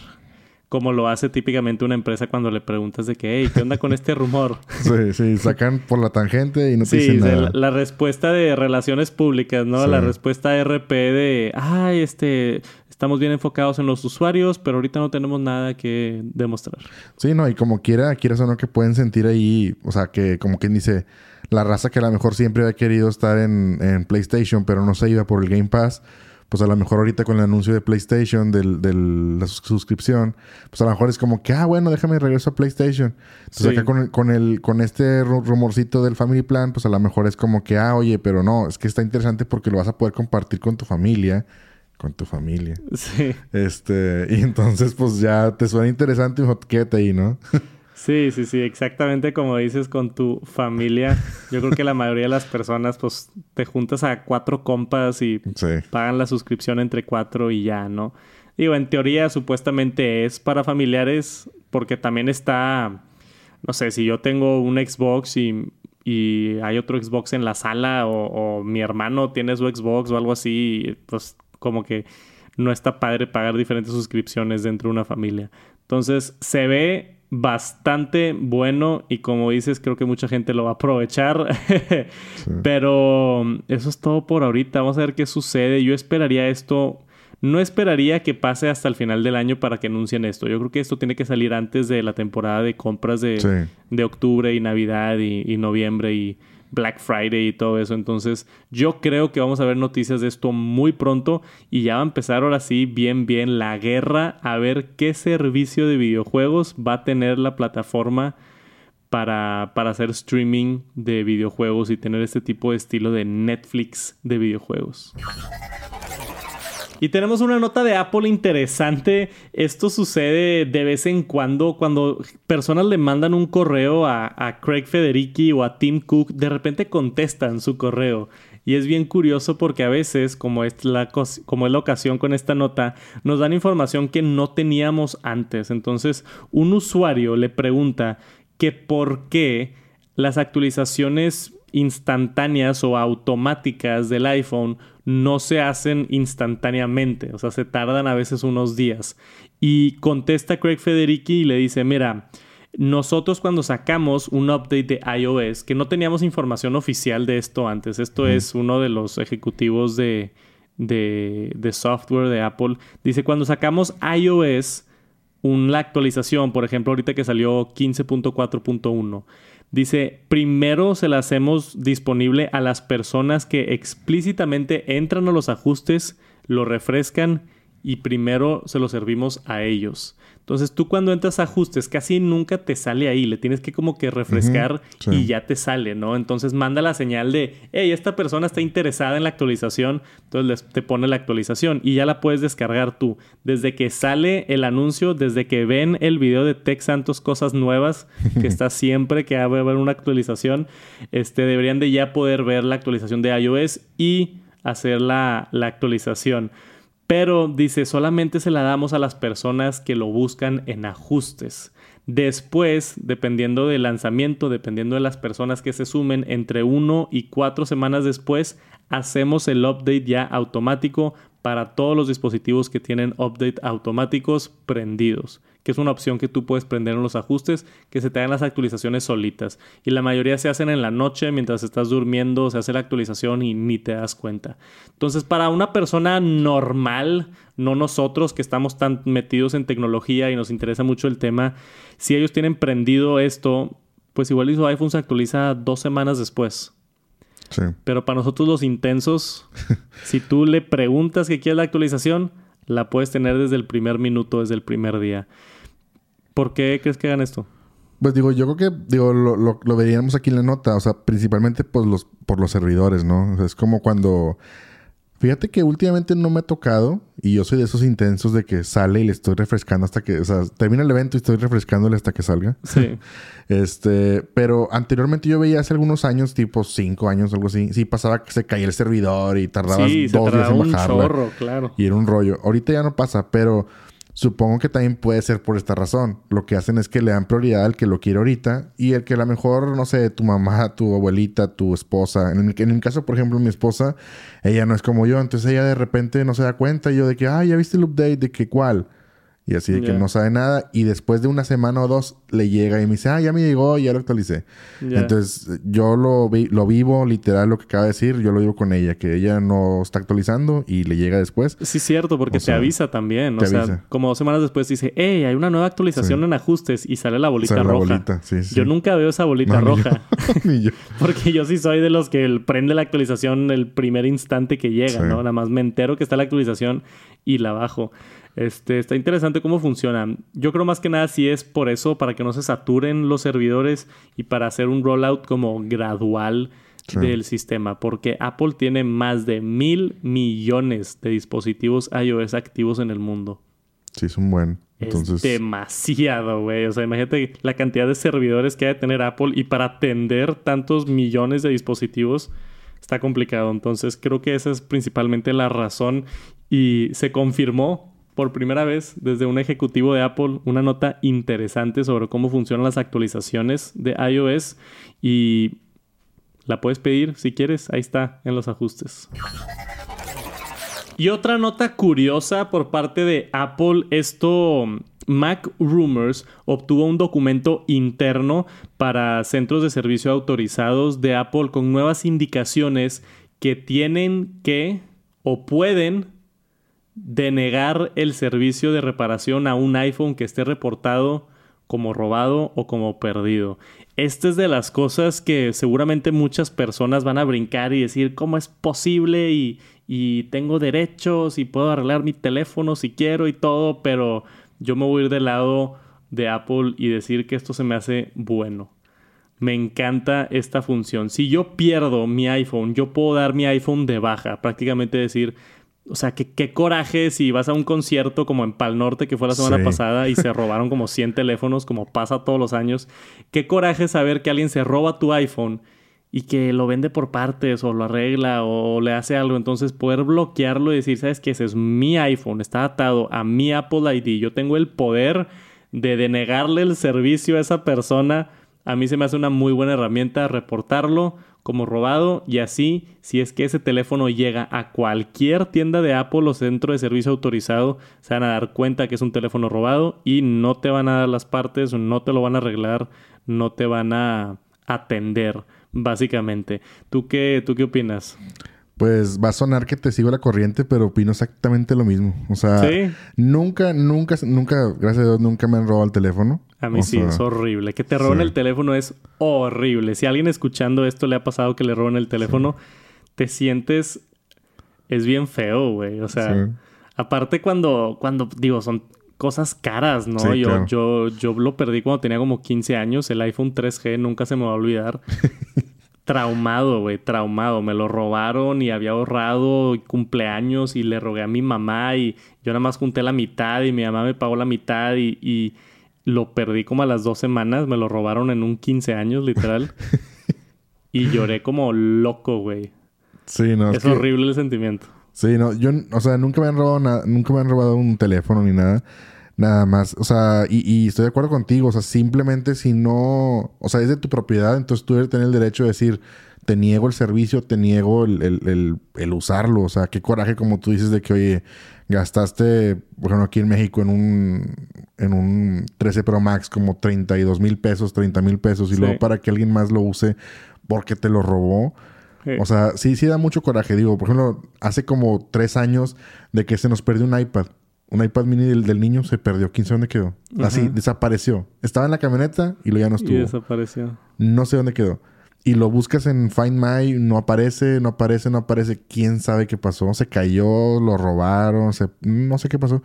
Como lo hace típicamente una empresa cuando le preguntas de que, hey, ¿qué onda con este rumor? Sí, sí, sacan por la tangente y no te dicen nada. La, la respuesta de relaciones públicas, ¿no? La respuesta RP de, ay, este, estamos bien enfocados en los usuarios, pero ahorita no tenemos nada que demostrar. Sí, no, y como quiera, quieras o no que pueden sentir ahí, o sea, que como quien dice, la raza que a lo mejor siempre ha querido estar en, PlayStation, pero no se iba por el Game Pass, pues a lo mejor ahorita con el anuncio de PlayStation, de la suscripción, pues a lo mejor es como que, ah, bueno, déjame regreso a PlayStation. Entonces acá con, con, el, con este rumorcito del Family Plan, pues a lo mejor es como que, ah, oye, pero no, es que está interesante porque lo vas a poder compartir con tu familia con tu familia. Sí. Este, y entonces pues ya te suena interesante y quédate ahí, ¿no? sí, sí, sí, exactamente como dices con tu familia. Yo creo que la mayoría de las personas pues te juntas a cuatro compas y pagan la suscripción entre cuatro y ya, ¿no? Digo, en teoría supuestamente es para familiares porque también está, no sé, si yo tengo un Xbox y y hay otro Xbox en la sala o, o, mi hermano tiene su Xbox o algo así, pues como que no está padre pagar diferentes suscripciones dentro de una familia. Entonces se ve bastante bueno y como dices creo que mucha gente lo va a aprovechar. Pero eso es todo por ahorita. Vamos a ver qué sucede. Yo esperaría esto. No esperaría que pase hasta el final del año para que anuncien esto. Yo creo que esto tiene que salir antes de la temporada de compras de, de octubre y Navidad y noviembre y Black Friday y todo eso. Entonces, yo creo que vamos a ver noticias de esto muy pronto y ya va a empezar ahora sí bien, bien la guerra a ver qué servicio de videojuegos va a tener la plataforma para, para hacer streaming de videojuegos y tener este tipo de estilo de Netflix de videojuegos. Y tenemos una nota de Apple interesante. Esto sucede de vez en cuando cuando personas le mandan un correo a, Craig Federici o a Tim Cook, de repente contestan su correo. Y es bien curioso porque a veces, como es, la, como es la ocasión con esta nota, nos dan información que no teníamos antes. Entonces, un usuario le pregunta que por qué las actualizaciones instantáneas o automáticas del iPhone no se hacen instantáneamente, o sea, se tardan a veces unos días. Y contesta Craig Federici y le dice, mira, nosotros cuando sacamos un update de iOS, que no teníamos información oficial de esto antes, esto es uno de los ejecutivos de, de, de software de Apple, dice, cuando sacamos iOS, una actualización, por ejemplo, ahorita que salió 15.4.1, Dice, primero se la hacemos disponible a las personas que explícitamente entran a los ajustes, lo refrescan y primero se lo servimos a ellos. Entonces tú cuando entras a ajustes casi nunca te sale ahí, le tienes que como que refrescar y ya te sale, ¿no? Entonces manda la señal de, hey, esta persona está interesada en la actualización, entonces te pone la actualización y ya la puedes descargar tú. Desde que sale el anuncio, desde que ven el video de Tech Santos Cosas Nuevas, que está siempre que va a haber una actualización, este, deberían de ya poder ver la actualización de iOS y hacer la, la actualización. Pero dice, solamente se la damos a las personas que lo buscan en ajustes. Después, dependiendo del lanzamiento, dependiendo de las personas que se sumen, entre uno y cuatro semanas después, hacemos el update ya automático para todos los dispositivos que tienen update automáticos prendidos que es una opción que tú puedes prender en los ajustes, que se te hagan las actualizaciones solitas. Y la mayoría se hacen en la noche mientras estás durmiendo, se hace la actualización y ni te das cuenta. Entonces, para una persona normal, no nosotros que estamos tan metidos en tecnología y nos interesa mucho el tema, si ellos tienen prendido esto, pues igual su iPhone se actualiza dos semanas después. Sí. Pero para nosotros los intensos, si tú le preguntas que quieres la actualización, la puedes tener desde el primer minuto, desde el primer día. ¿Por qué crees que hagan esto? Pues digo, yo creo que digo, lo, lo, veríamos aquí en la nota, o sea, principalmente pues, los, por los servidores, ¿no? es como cuando... Fíjate que últimamente no me ha tocado y yo soy de esos intensos de que sale y le estoy refrescando hasta que, o sea, termina el evento y estoy refrescándole hasta que salga. Sí. este, pero anteriormente yo veía hace algunos años, tipo cinco años, algo así, sí pasaba que se caía el servidor y tardaba dos días en bajarlo. Claro. Y era un rollo. Ahorita ya no pasa, pero Supongo que también puede ser por esta razón. Lo que hacen es que le dan prioridad al que lo quiere ahorita y el que a lo mejor, no sé, tu mamá, tu abuelita, tu esposa. En el, en caso, por ejemplo, mi esposa, ella no es como yo. Entonces ella de repente no se da cuenta y yo de que, ah, ya viste el update, de que cuál. Y así de que no sabe nada. Y después de una semana o dos le llega y me dice, ah, ya me llegó, ya lo actualicé. Entonces yo lo, vi, lo vivo, literal, lo que acaba de decir, yo lo vivo con ella, que ella no está actualizando y le llega después. Sí, cierto, porque te avisa también. o sea, como dos semanas después dice, hey, hay una nueva actualización en ajustes y sale la bolita roja. Yo nunca veo esa bolita roja. porque yo sí soy de los que prende la actualización el primer instante que llega, ¿no? Nada más me entero que está la actualización y la bajo. Este, está interesante cómo funciona. Yo creo más que nada si es por eso, para que no se saturen los servidores y para hacer un rollout como gradual del sistema. Porque Apple tiene más de mil millones de dispositivos iOS activos en el mundo. Sí, es un buen. Entonces... Es demasiado, güey. O sea, imagínate la cantidad de servidores que hay de tener Apple y para atender tantos millones de dispositivos está complicado. Entonces, creo que esa es principalmente la razón y se confirmó por primera vez desde un ejecutivo de Apple una nota interesante sobre cómo funcionan las actualizaciones de iOS y la puedes pedir si quieres, ahí está en los ajustes. Y otra nota curiosa por parte de Apple, esto Mac Rumors obtuvo un documento interno para centros de servicio autorizados de Apple con nuevas indicaciones que tienen que o pueden denegar el servicio de reparación a un iPhone que esté reportado como robado o como perdido. Esta es de las cosas que seguramente muchas personas van a brincar y decir cómo es posible y, y tengo derechos y puedo arreglar mi teléfono si quiero y todo, pero yo me voy a ir del lado de Apple y decir que esto se me hace bueno. Me encanta esta función. Si yo pierdo mi iPhone, yo puedo dar mi iPhone de baja, prácticamente decir, o sea, qué, coraje si vas a un concierto como en Pal Norte, que fue la semana pasada, y se robaron como 100 teléfonos, como pasa todos los años. Qué coraje saber que alguien se roba tu iPhone y que lo vende por partes, o lo arregla, o le hace algo. Entonces, poder bloquearlo y decir, ¿sabes qué? Ese es mi iPhone, está atado a mi Apple ID. Yo tengo el poder de denegarle el servicio a esa persona. A mí se me hace una muy buena herramienta reportarlo como robado y así si es que ese teléfono llega a cualquier tienda de Apple o centro de servicio autorizado se van a dar cuenta que es un teléfono robado y no te van a dar las partes, no te lo van a arreglar, no te van a atender básicamente. ¿Tú qué, tú qué opinas? Pues va a sonar que te sigo la corriente, pero opino exactamente lo mismo. O sea, nunca, nunca, nunca, gracias a Dios, nunca me han robado el teléfono. A mí sí, es horrible. Que te roben el teléfono es horrible. Si a alguien escuchando esto le ha pasado que le roben el teléfono, te sientes... Es bien feo, güey. O sea, Aparte cuando, cuando, digo, son cosas caras, ¿no? Sí, yo, claro. yo, yo lo perdí cuando tenía como 15 años, el iPhone 3G, nunca se me va a olvidar. traumado, güey, traumado. Me lo robaron y había ahorrado cumpleaños y le rogué a mi mamá y yo nada más junté la mitad y mi mamá me pagó la mitad y, y lo perdí como a las dos semanas. Me lo robaron en un 15 años, literal. y lloré como loco, güey. Sí, no. Es, que- horrible el sentimiento. Sí, no, yo, o sea, nunca me han robado nada, nunca me han robado un teléfono ni nada. Nada más, o sea, y, y estoy de acuerdo contigo, o sea, simplemente si no, o sea, es de tu propiedad, entonces tú debes tener el derecho de decir, te niego el servicio, te niego el, el, el- el usarlo, o sea, qué coraje como tú dices de que, oye, gastaste, por ejemplo, aquí en México en un, en un 13 Pro Max como 32 mil pesos, 30 mil pesos, y Sí. luego para que alguien más lo use porque te lo robó. Sí. O sea, sí, sí da mucho coraje. Digo, por ejemplo, hace como tres años de que se nos perdió un iPad. Un iPad mini del, del niño se perdió. ¿Quién sabe dónde quedó? Así, desapareció. Estaba en la camioneta y luego ya no y estuvo. desapareció. No sé dónde quedó. Y lo buscas en Find My, no aparece, no aparece, no aparece. ¿Quién sabe qué pasó? Se cayó, lo robaron, se... no sé qué pasó.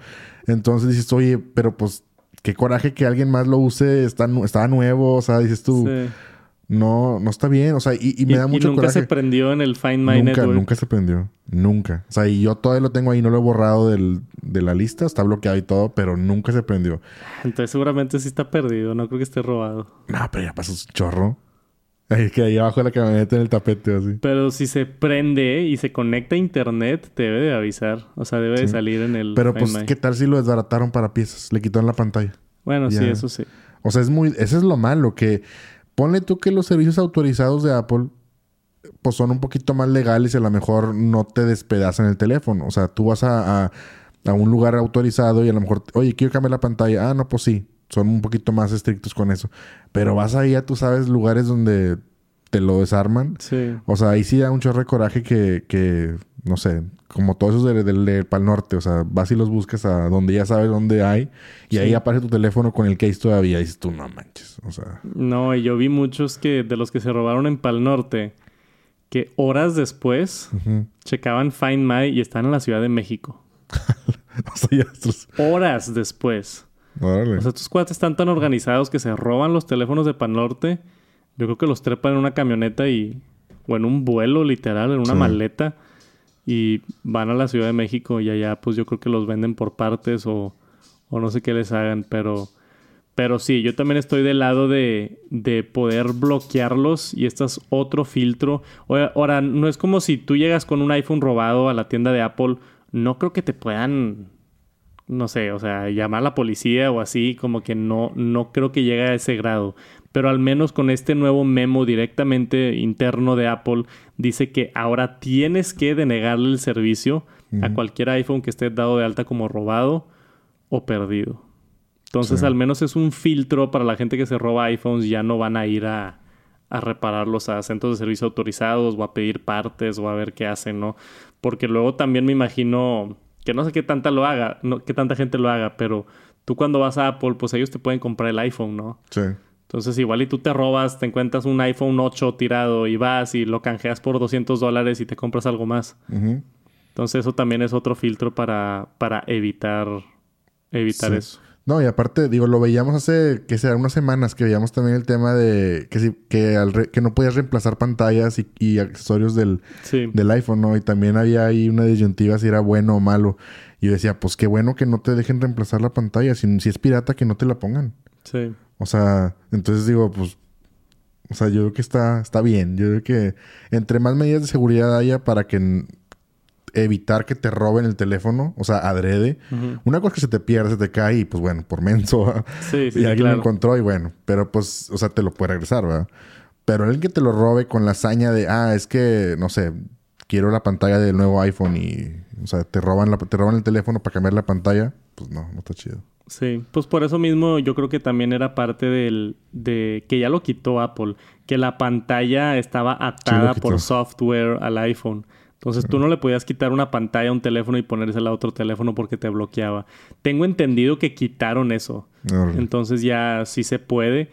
Entonces dices, oye, pero pues qué coraje que alguien más lo use, está, nu- estaba nuevo, o sea, dices tú, Sí. No, no está bien, o sea, y, y me Y- da y mucho nunca coraje. se prendió en el Find My Nunca, Network. nunca se prendió. Nunca. O sea, y yo todavía lo tengo ahí, no lo he borrado del, de la lista, está bloqueado y todo, pero nunca se prendió. Entonces seguramente sí está perdido. No creo que esté robado. No, pero ya pasó un chorro. Es que ahí abajo de la camioneta en el tapete así. Pero si se prende y se conecta a internet, te debe de avisar. O sea, debe de salir en el Pero Find pues, My. ¿qué tal si lo desbarataron para piezas? Le quitaron la pantalla. Bueno, sí, eso sí. O sea, es muy... Ese es lo malo, que... Ponle tú que los servicios autorizados de Apple pues son un poquito más legales y a lo mejor no te despedazan el teléfono. O sea, tú vas a, a, a un lugar autorizado y a lo mejor, oye, quiero cambiar la pantalla. Ah, no, pues sí. Son un poquito más estrictos con eso. Pero vas ahí a, tú sabes, lugares donde te lo desarman. Sí. O sea, ahí sí da un chorro de coraje que, que no sé, como todos esos del de, de, Pal Norte. O sea, vas y los buscas a donde ya sabes dónde hay. Y ahí aparece tu teléfono con el case todavía. Y dices tú, no manches. O sea, No, y yo vi muchos que de los que se robaron en Pal Norte, que horas después ujú. checaban Find My y están en la Ciudad de México. o sea, ya estos- Horas después. O sea, estos cuates están tan organizados que se roban los teléfonos de Pan Norte. Yo creo que los trepan en una camioneta y... O en un vuelo, literal, en una Sí. maleta. Y van a la Ciudad de México y allá pues yo creo que los venden por partes o, o no sé qué les hagan. Pero... Pero sí, yo también estoy del lado de, de poder bloquearlos y este es otro filtro. Ahora, no es como si tú llegas con un iPhone robado a la tienda de Apple. No creo que te puedan no sé, o sea, llamar a la policía o así, como que no, no creo que llegue a ese grado. Pero al menos con este nuevo memo directamente interno de Apple, dice que ahora tienes que denegarle el servicio a cualquier iPhone que esté dado de alta como robado o perdido. Entonces, Sí. al menos es un filtro para la gente que se roba iPhones, ya no van a ir a, a repararlos a centros de servicio autorizados o a pedir partes o a ver qué hacen, ¿no? Porque luego también me imagino que no sé qué tanta lo haga, no, qué tanta gente lo haga, pero tú cuando vas a Apple, pues ellos te pueden comprar el iPhone, ¿no? Sí. Entonces igual y tú te robas, te encuentras un iPhone 8 tirado y vas y lo canjeas por 200 dólares y te compras algo más. Entonces eso también es otro filtro para, para evitar, evitar Sí. eso. No, y aparte, digo, lo veíamos hace, que será unas semanas, que veíamos también el tema de que, sí, que, al re- que no podías reemplazar pantallas y, y accesorios del, Sí. del iPhone, ¿no? Y también había ahí una disyuntiva si era bueno o malo. Y yo decía, pues qué bueno que no te dejen reemplazar la pantalla. Si, si es pirata, que no te la pongan. Sí. O sea, entonces digo, pues... O sea, yo creo que está, está bien. Yo creo que entre más medidas de seguridad haya para que... Evitar que te roben el teléfono, o sea, adrede. Una cosa es que se te pierde, se te cae y pues bueno, por menso. Sí, sí, y alguien claro. lo encontró y bueno, pero pues, o sea, te lo puede regresar, ¿verdad? Pero alguien que te lo robe con la hazaña de, ah, es que, no sé, quiero la pantalla del nuevo iPhone y, o sea, te roban, la, te roban el teléfono para cambiar la pantalla, pues no, no está chido. Sí, pues por eso mismo yo creo que también era parte del de que ya lo quitó Apple, que la pantalla estaba atada por software al iPhone. Entonces tú no le podías quitar una pantalla a un teléfono y ponérsela a otro teléfono porque te bloqueaba. Tengo entendido que quitaron eso. Entonces ya sí se puede,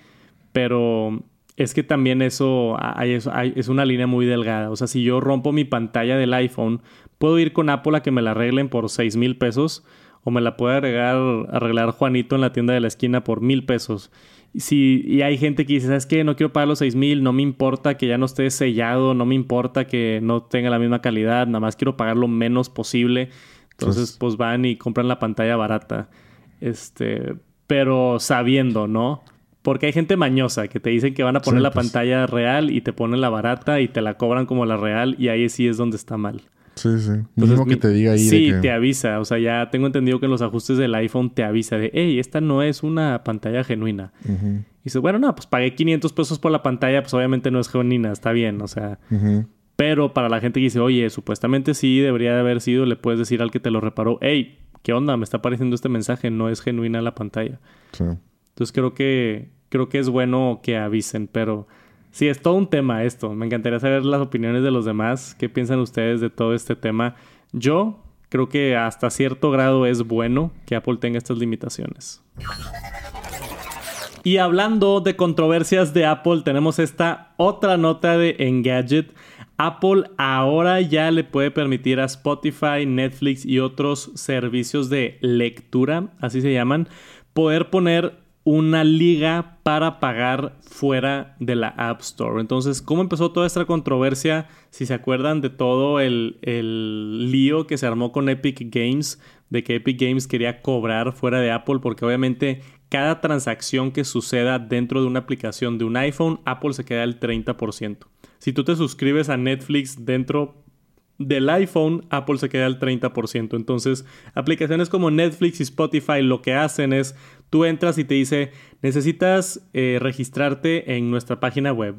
pero es que también eso hay, hay- es una línea muy delgada. O sea, si yo rompo mi pantalla del iPhone, puedo ir con Apple a que me la arreglen por 6 mil pesos o me la puede agregar, arreglar Juanito en la tienda de la esquina por mil pesos. Si, y hay gente que dice, ¿sabes qué? No quiero pagar los 6 mil, no me importa que ya no esté sellado, no me importa que no tenga la misma calidad, nada más quiero pagar lo menos posible. Entonces, pues van y compran la pantalla barata. Este, pero sabiendo, ¿no? Porque hay gente mañosa que te dicen que van a poner la pues. pantalla real y te ponen la barata y te la cobran como la real y ahí sí es donde está mal. Sí, sí. Mismo que te diga ahí. Sí, te avisa. O sea, ya tengo entendido que en los ajustes del iPhone te avisa de, hey, esta no es una pantalla genuina. Y dices, bueno, no, pues pagué 500 pesos por la pantalla, pues obviamente no es genuina, está bien, o sea. Pero para la gente que dice, oye, supuestamente sí debería de haber sido, le puedes decir al que te lo reparó, hey, ¿qué onda? Me está apareciendo este mensaje, no es genuina la pantalla. Sí. Entonces creo que, creo que es bueno que avisen, pero sí, es todo un tema esto. Me encantaría saber las opiniones de los demás. ¿Qué piensan ustedes de todo este tema? Yo creo que hasta cierto grado es bueno que Apple tenga estas limitaciones. Y hablando de controversias de Apple, tenemos esta otra nota de Engadget Apple ahora ya le puede permitir a Spotify, Netflix y otros servicios de lectura, así se llaman, poder poner una liga para pagar fuera de la App Store. Entonces, ¿cómo empezó toda esta controversia? Si se acuerdan de todo el, el, lío que se armó con Epic Games, de que Epic Games quería cobrar fuera de Apple, porque obviamente cada transacción que suceda dentro de una aplicación de un iPhone, Apple se queda el 30%. Si tú te suscribes a Netflix dentro del iPhone, Apple se queda al 30%. Entonces, aplicaciones como Netflix y Spotify lo que hacen es, tú entras y te dice, necesitas eh, registrarte en nuestra página web,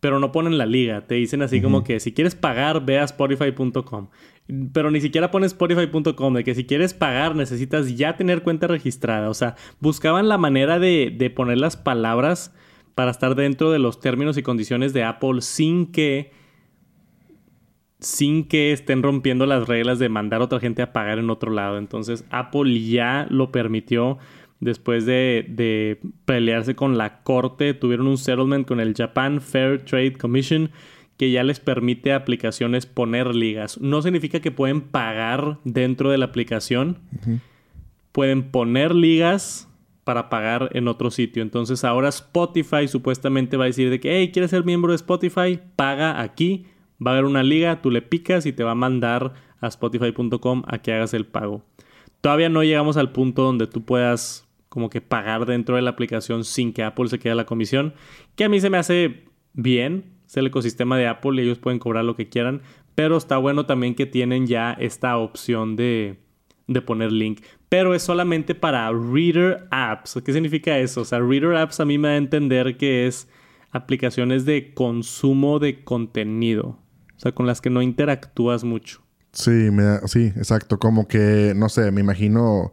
pero no ponen la liga. Te dicen así como que si quieres pagar, ve a spotify.com. Pero ni siquiera pones spotify.com, de que si quieres pagar necesitas ya tener cuenta registrada. O sea, buscaban la manera de, de poner las palabras para estar dentro de los términos y condiciones de Apple sin que sin que estén rompiendo las reglas de mandar a otra gente a pagar en otro lado. Entonces Apple ya lo permitió después de, de, pelearse con la corte. Tuvieron un settlement con el Japan Fair Trade Commission que ya les permite a aplicaciones poner ligas. No significa que pueden pagar dentro de la aplicación. Pueden poner ligas para pagar en otro sitio. Entonces ahora Spotify supuestamente va a decir de que, hey, ¿quieres ser miembro de Spotify? Paga aquí. Va a haber una liga, tú le picas y te va a mandar a spotify.com a que hagas el pago. Todavía no llegamos al punto donde tú puedas como que pagar dentro de la aplicación sin que Apple se quede la comisión, que a mí se me hace bien, es el ecosistema de Apple y ellos pueden cobrar lo que quieran, pero está bueno también que tienen ya esta opción de, de poner link pero es solamente para Reader Apps. ¿Qué significa eso? O sea, Reader Apps a mí me da a entender que es aplicaciones de consumo de contenido. O sea, con las que no interactúas mucho. Sí, me sí, exacto. Como que, no sé, me imagino...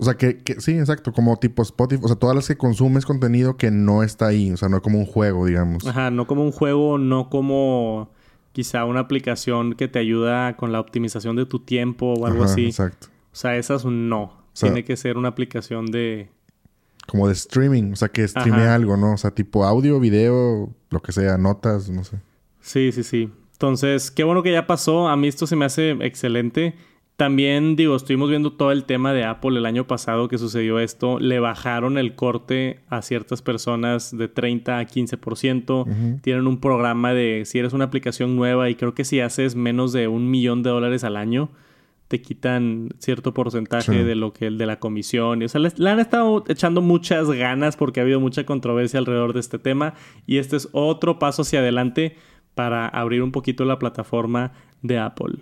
O sea, que, que, sí, exacto, como tipo Spotify. O sea, todas las que consumes contenido que no está ahí. O sea, no como un juego, digamos. Ajá, no como un juego, no como quizá una aplicación que te ayuda con la optimización de tu tiempo o algo así. Exacto. O sea, esas no. Tiene que ser una aplicación de... Como de streaming. O sea, que streame algo, ¿no? O sea, tipo audio, video, lo que sea, notas, no sé. Sí, sí, sí. Entonces, qué bueno que ya pasó. A mí esto se me hace excelente. También, digo, estuvimos viendo todo el tema de Apple el año pasado que sucedió esto. Le bajaron el corte a ciertas personas de 30 a 15%. Tienen un programa de si eres una aplicación nueva y creo que si haces menos de un millón de dólares al año, te quitan cierto porcentaje de lo que el de la comisión. o sea, le, han estado echando muchas ganas porque ha habido mucha controversia alrededor de este tema. Y este es otro paso hacia adelante para abrir un poquito la plataforma de Apple.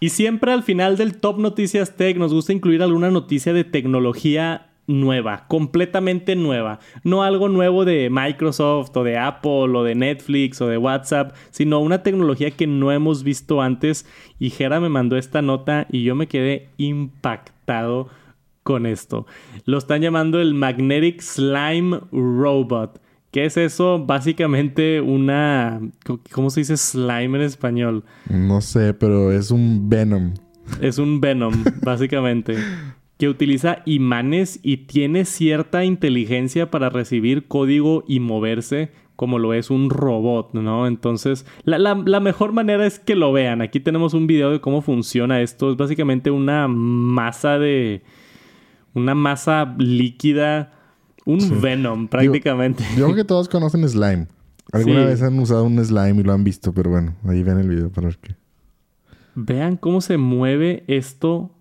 Y siempre al final del Top Noticias Tech nos gusta incluir alguna noticia de tecnología nueva, completamente nueva. No algo nuevo de Microsoft o de Apple o de Netflix o de WhatsApp, sino una tecnología que no hemos visto antes. Y Jera me mandó esta nota y yo me quedé impactado con esto. Lo están llamando el Magnetic Slime Robot. ¿Qué es eso? Básicamente una... ¿Cómo se dice slime en español? No sé, pero es un Venom. Es un Venom, básicamente que utiliza imanes y tiene cierta inteligencia para recibir código y moverse como lo es un robot, ¿no? Entonces, la, la, mejor manera es que lo vean. Aquí tenemos un video de cómo funciona esto. Es básicamente una masa de... Una masa líquida. Un Venom, prácticamente. Yo, creo que todos conocen slime. Alguna vez han usado un slime y lo han visto, pero bueno, ahí ven el video para ver qué. Vean cómo se mueve esto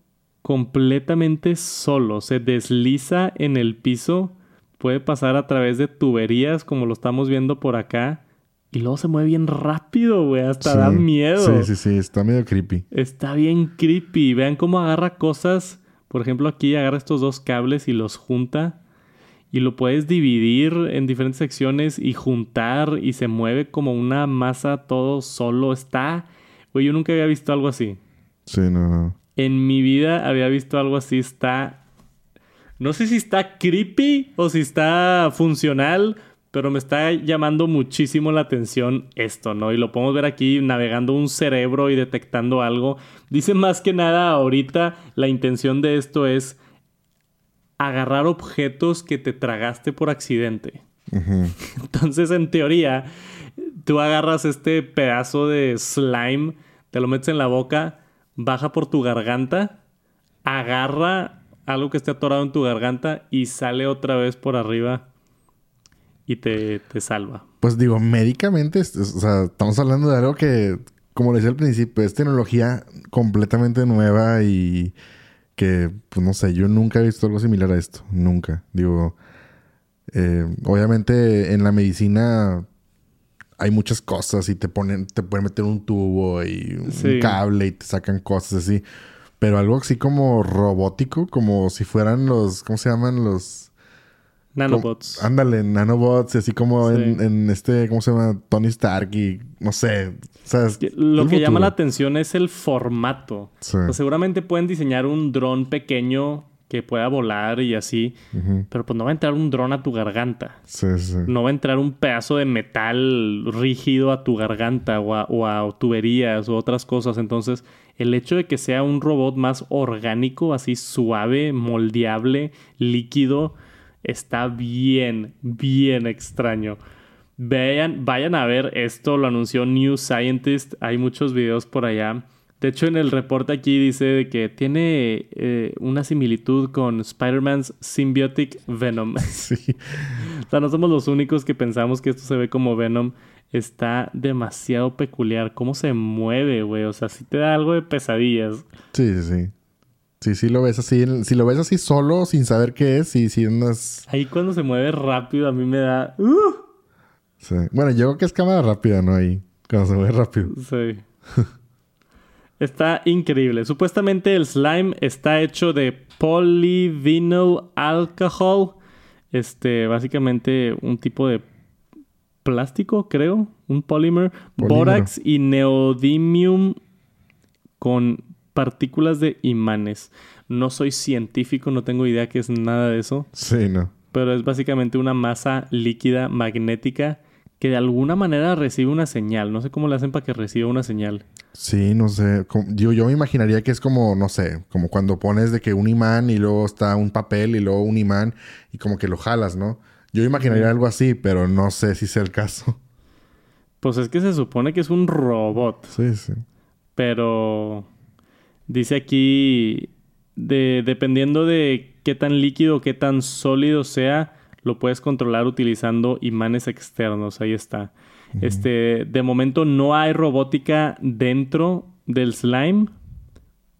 completamente solo. Se desliza en el piso. Puede pasar a través de tuberías, como lo estamos viendo por acá. Y luego se mueve bien rápido, güey. Hasta da miedo. Sí, sí, sí. Está medio creepy. Está bien creepy. Vean cómo agarra cosas. Por ejemplo, aquí agarra estos dos cables y los junta. Y lo puedes dividir en diferentes secciones y juntar. Y se mueve como una masa todo solo. Está Güey, yo nunca había visto algo así. Sí, no, no. En mi vida había visto algo así. Está. No sé si está creepy o si está funcional, pero me está llamando muchísimo la atención esto, ¿no? Y lo podemos ver aquí navegando un cerebro y detectando algo. Dice más que nada ahorita la intención de esto es agarrar objetos que te tragaste por accidente. Entonces, en teoría, tú agarras este pedazo de slime, te lo metes en la boca, baja por tu garganta, agarra algo que esté atorado en tu garganta y sale otra vez por arriba y te, salva. Pues digo, médicamente, o sea, estamos hablando de algo que, como le decía al principio, es tecnología completamente nueva y que, pues no sé, yo nunca he visto algo similar a esto, nunca. Digo, eh, obviamente en la medicina hay muchas cosas y te ponen, te pueden meter un tubo y un cable y te sacan cosas así. Pero algo así como robótico, como si fueran los, ¿cómo se llaman? Los... Nanobots. ándale, nanobots, así como en, este, ¿cómo se llama? Tony Stark y no sé. lo que llama la atención es el formato. seguramente pueden diseñar un dron pequeño que pueda volar y así. Pero pues no va a entrar un dron a tu garganta. Sí, sí. No va a entrar un pedazo de metal rígido a tu garganta o a, tuberías o otras cosas. Entonces, el hecho de que sea un robot más orgánico, así suave, moldeable, líquido, está bien, bien extraño. Vayan, vayan a ver esto, lo anunció New Scientist. Hay muchos videos por allá de hecho, en el reporte aquí dice que tiene eh, una similitud con Spider-Man's Symbiotic Venom. Sí. o sea, no somos los únicos que pensamos que esto se ve como Venom. Está demasiado peculiar. ¿Cómo se mueve, güey? O sea, sí te da algo de pesadillas. Sí, sí, sí. Sí, sí lo ves así. Si lo ves así solo, sin saber qué es, y si andas... Ahí cuando se mueve rápido, a mí me da... ¡Uh! Sí. Bueno, yo creo que es cámara rápida, ¿no? Ahí. Cuando se mueve rápido. Sí. Está increíble. Supuestamente el slime está hecho de polyvinyl alcohol. Este, básicamente un tipo de plástico, creo. Un polymer. Bórax y neodymium con partículas de imanes. No soy científico, no tengo idea que es nada de eso. Sí, no. Pero es básicamente una masa líquida magnética que de alguna manera recibe una señal. No sé cómo le hacen para que reciba una señal. Sí, no sé. Yo, yo me imaginaría que es como, no sé, como cuando pones de que un imán y luego está un papel y luego un imán y como que lo jalas, ¿no? Yo imaginaría algo así, pero no sé si es el caso. Pues es que se supone que es un robot. Sí, sí. Pero dice aquí, de, dependiendo de qué tan líquido o qué tan sólido sea, lo puedes controlar utilizando imanes externos. Ahí está. Este, de momento no hay robótica dentro del slime,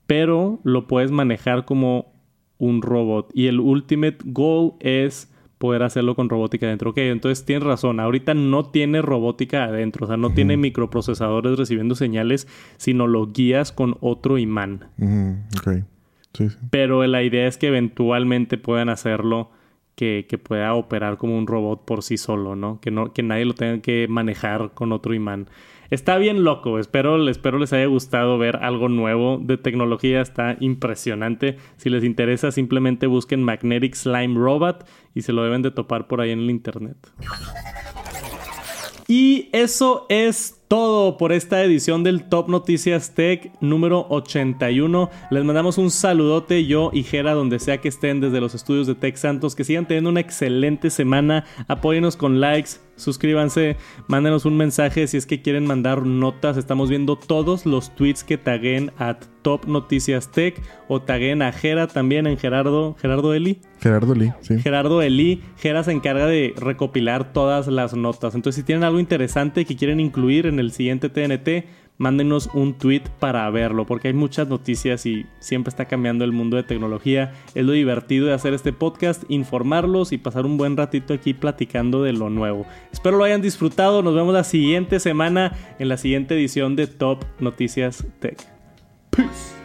pero lo puedes manejar como un robot. Y el ultimate goal es poder hacerlo con robótica adentro. Ok, entonces tienes razón. Ahorita no tiene robótica adentro. O sea, no tiene microprocesadores recibiendo señales, sino lo guías con otro imán. Pero la idea es que eventualmente puedan hacerlo que, pueda operar como un robot por sí solo, ¿no? Que, no, que nadie lo tenga que manejar con otro imán. Está bien loco, espero, espero les haya gustado ver algo nuevo de tecnología, está impresionante. Si les interesa, simplemente busquen Magnetic Slime Robot y se lo deben de topar por ahí en el internet. Y eso es todo por esta edición del Top Noticias Tech número 81. Les mandamos un saludote yo y Jera donde sea que estén desde los estudios de Tech Santos. Que sigan teniendo una excelente semana. Apóyenos con likes, suscríbanse, mándenos un mensaje si es que quieren mandar notas. Estamos viendo todos los tweets que taguen a Top Noticias Tech o taguen a Jera también en Gerardo, Gerardo Eli. Gerardo Eli, sí. Gerardo Eli. Gera se encarga de recopilar todas las notas. Entonces, si tienen algo interesante que quieren incluir en el siguiente TNT, mándenos un tweet para verlo, porque hay muchas noticias y siempre está cambiando el mundo de tecnología. Es lo divertido de hacer este podcast, informarlos y pasar un buen ratito aquí platicando de lo nuevo. Espero lo hayan disfrutado. Nos vemos la siguiente semana en la siguiente edición de Top Noticias Tech. Peace.